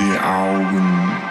ihr Augen.